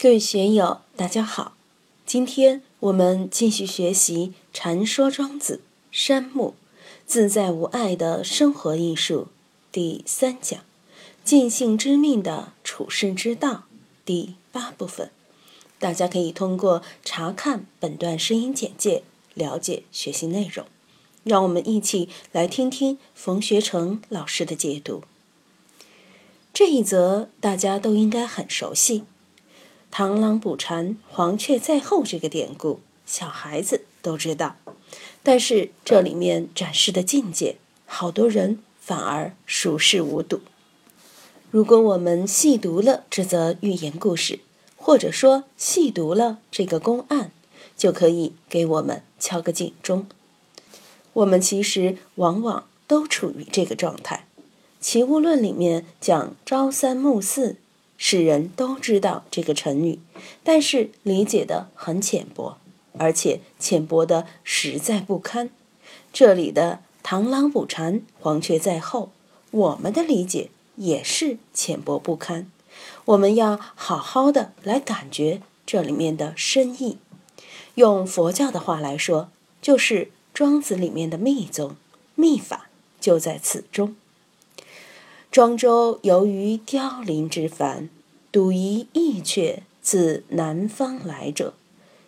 各位学友，大家好！今天我们继续学习《禅说庄子》山木自在无碍的生活艺术第三讲“尽性知命的处世之道”第八部分。大家可以通过查看本段声音简介了解学习内容。让我们一起来听听冯学成老师的解读。这一则大家都应该很熟悉。螳螂捕蝉，黄雀在后。这个典故，小孩子都知道，但是这里面展示的境界，好多人反而熟视无睹。如果我们细读了这则寓言故事，或者说细读了这个公案，就可以给我们敲个警钟。我们其实往往都处于这个状态。《齐物论》里面讲“朝三暮四”。世人都知道这个成语，但是理解的很浅薄，而且浅薄的实在不堪。这里的“螳螂捕蝉，黄雀在后”，我们的理解也是浅薄不堪。我们要好好的来感觉这里面的深意。用佛教的话来说，就是庄子里面的密宗秘法就在此中。庄周由于凋零之繁，睹一翼雀自南方来者，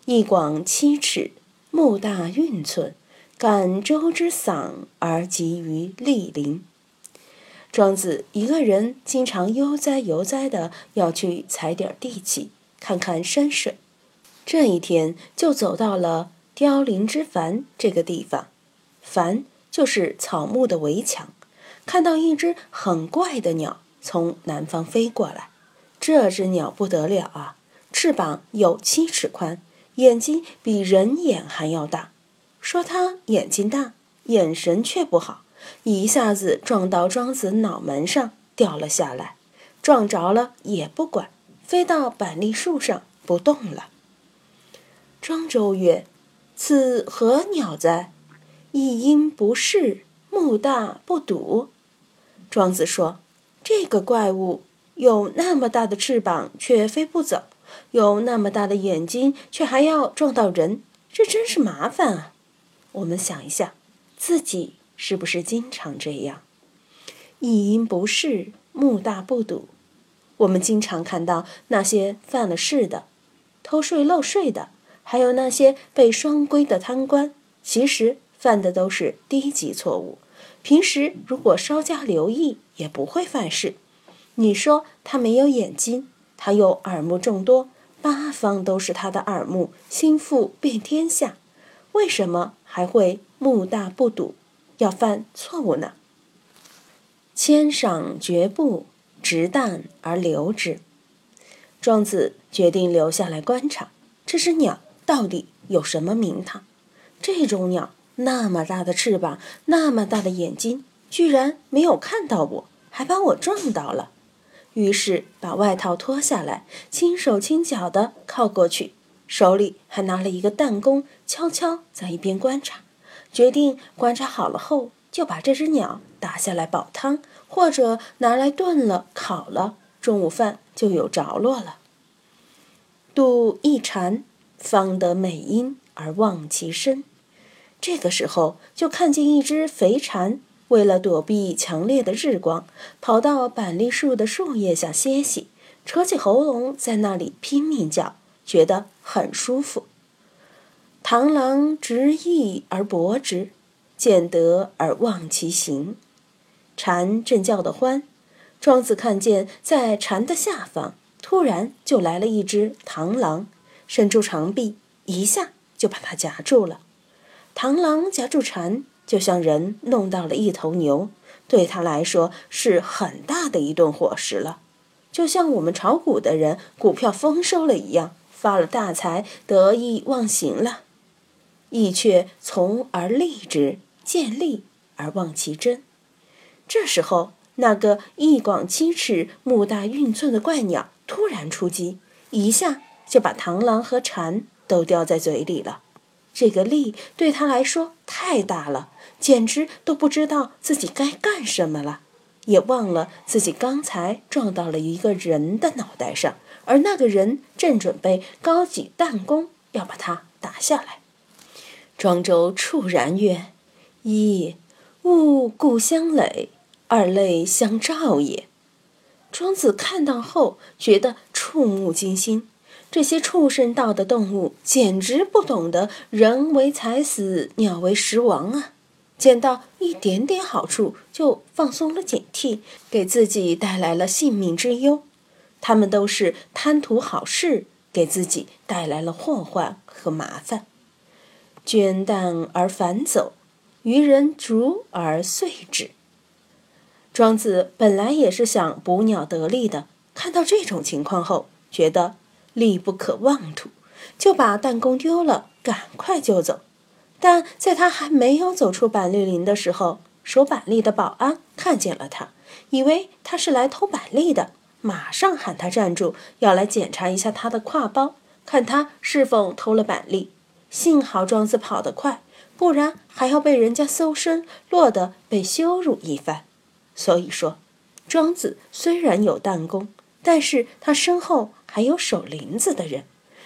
翼广七尺，目大运寸，感周之嗓而集于莅临。庄子一个人经常悠哉悠哉的要去采点地气，看看山水。这一天就走到了凋零之繁这个地方，繁就是草木的围墙。看到一只很怪的鸟从南方飞过来，这只鸟不得了啊！翅膀有七尺宽，眼睛比人眼还要大。说它眼睛大，眼神却不好，一下子撞到庄子脑门上掉了下来，撞着了也不管，飞到板栗树上不动了。庄周曰：“此何鸟哉？一音不适，目大不睹。”庄子说：“这个怪物有那么大的翅膀却飞不走，有那么大的眼睛却还要撞到人，这真是麻烦啊！”我们想一下，自己是不是经常这样？一因不适，目大不睹。我们经常看到那些犯了事的、偷税漏税的，还有那些被双规的贪官，其实犯的都是低级错误。平时如果稍加留意，也不会犯事。你说他没有眼睛，他又耳目众多，八方都是他的耳目，心腹遍天下，为什么还会目大不睹，要犯错误呢？千赏绝不，直淡而留之。庄子决定留下来观察这只鸟到底有什么名堂。这种鸟。那么大的翅膀，那么大的眼睛，居然没有看到我，还把我撞倒了。于是把外套脱下来，轻手轻脚地靠过去，手里还拿了一个弹弓，悄悄在一边观察。决定观察好了后，就把这只鸟打下来煲汤，或者拿来炖了、烤了，中午饭就有着落了。度一蝉，方得美音而忘其身。这个时候，就看见一只肥蝉，为了躲避强烈的日光，跑到板栗树的树叶下歇息，扯起喉咙在那里拼命叫，觉得很舒服。螳螂执翼而搏之，见得而忘其形。蝉正叫得欢，庄子看见在蝉的下方，突然就来了一只螳螂，伸出长臂，一下就把它夹住了。螳螂夹住蝉，就像人弄到了一头牛，对他来说是很大的一顿伙食了，就像我们炒股的人股票丰收了一样，发了大财，得意忘形了。意却从而立之，见利而忘其真。这时候，那个翼广七尺、目大运寸的怪鸟突然出击，一下就把螳螂和蝉都叼在嘴里了。这个力对他来说太大了，简直都不知道自己该干什么了，也忘了自己刚才撞到了一个人的脑袋上，而那个人正准备高举弹弓要把他打下来。庄周触然曰：“一，物故乡垒，二类相照也。”庄子看到后觉得触目惊心，这些畜生道的动物简直不懂得“人为财死，鸟为食亡”啊！见到一点点好处就放松了警惕，给自己带来了性命之忧。他们都是贪图好事，给自己带来了祸患和麻烦。捐蛋而反走，渔人逐而遂之。庄子本来也是想捕鸟得利的，看到这种情况后，觉得利不可妄图，就把弹弓丢了，赶快就走。但在他还没有走出板栗林的时候，守板栗的保安看见了他，以为他是来偷板栗的，马上喊他站住，要来检查一下他的挎包，看他是否偷了板栗。幸好庄子跑得快，不然还要被人家搜身，落得被羞辱一番。所以说，庄子虽然有弹弓，但是他身后还有守林子的人。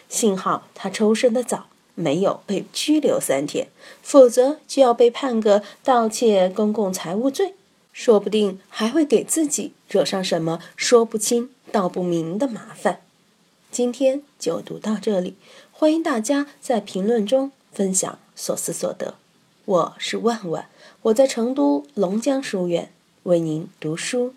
幸好他抽身的早，没有被拘留三天，否则就要被判个盗窃公共财物罪，说不定还会给自己惹上什么说不清道不明的麻烦。今天就读到这里，欢迎大家在评论中分享所思所得。我是万万，我在成都龙江书院。为您读书。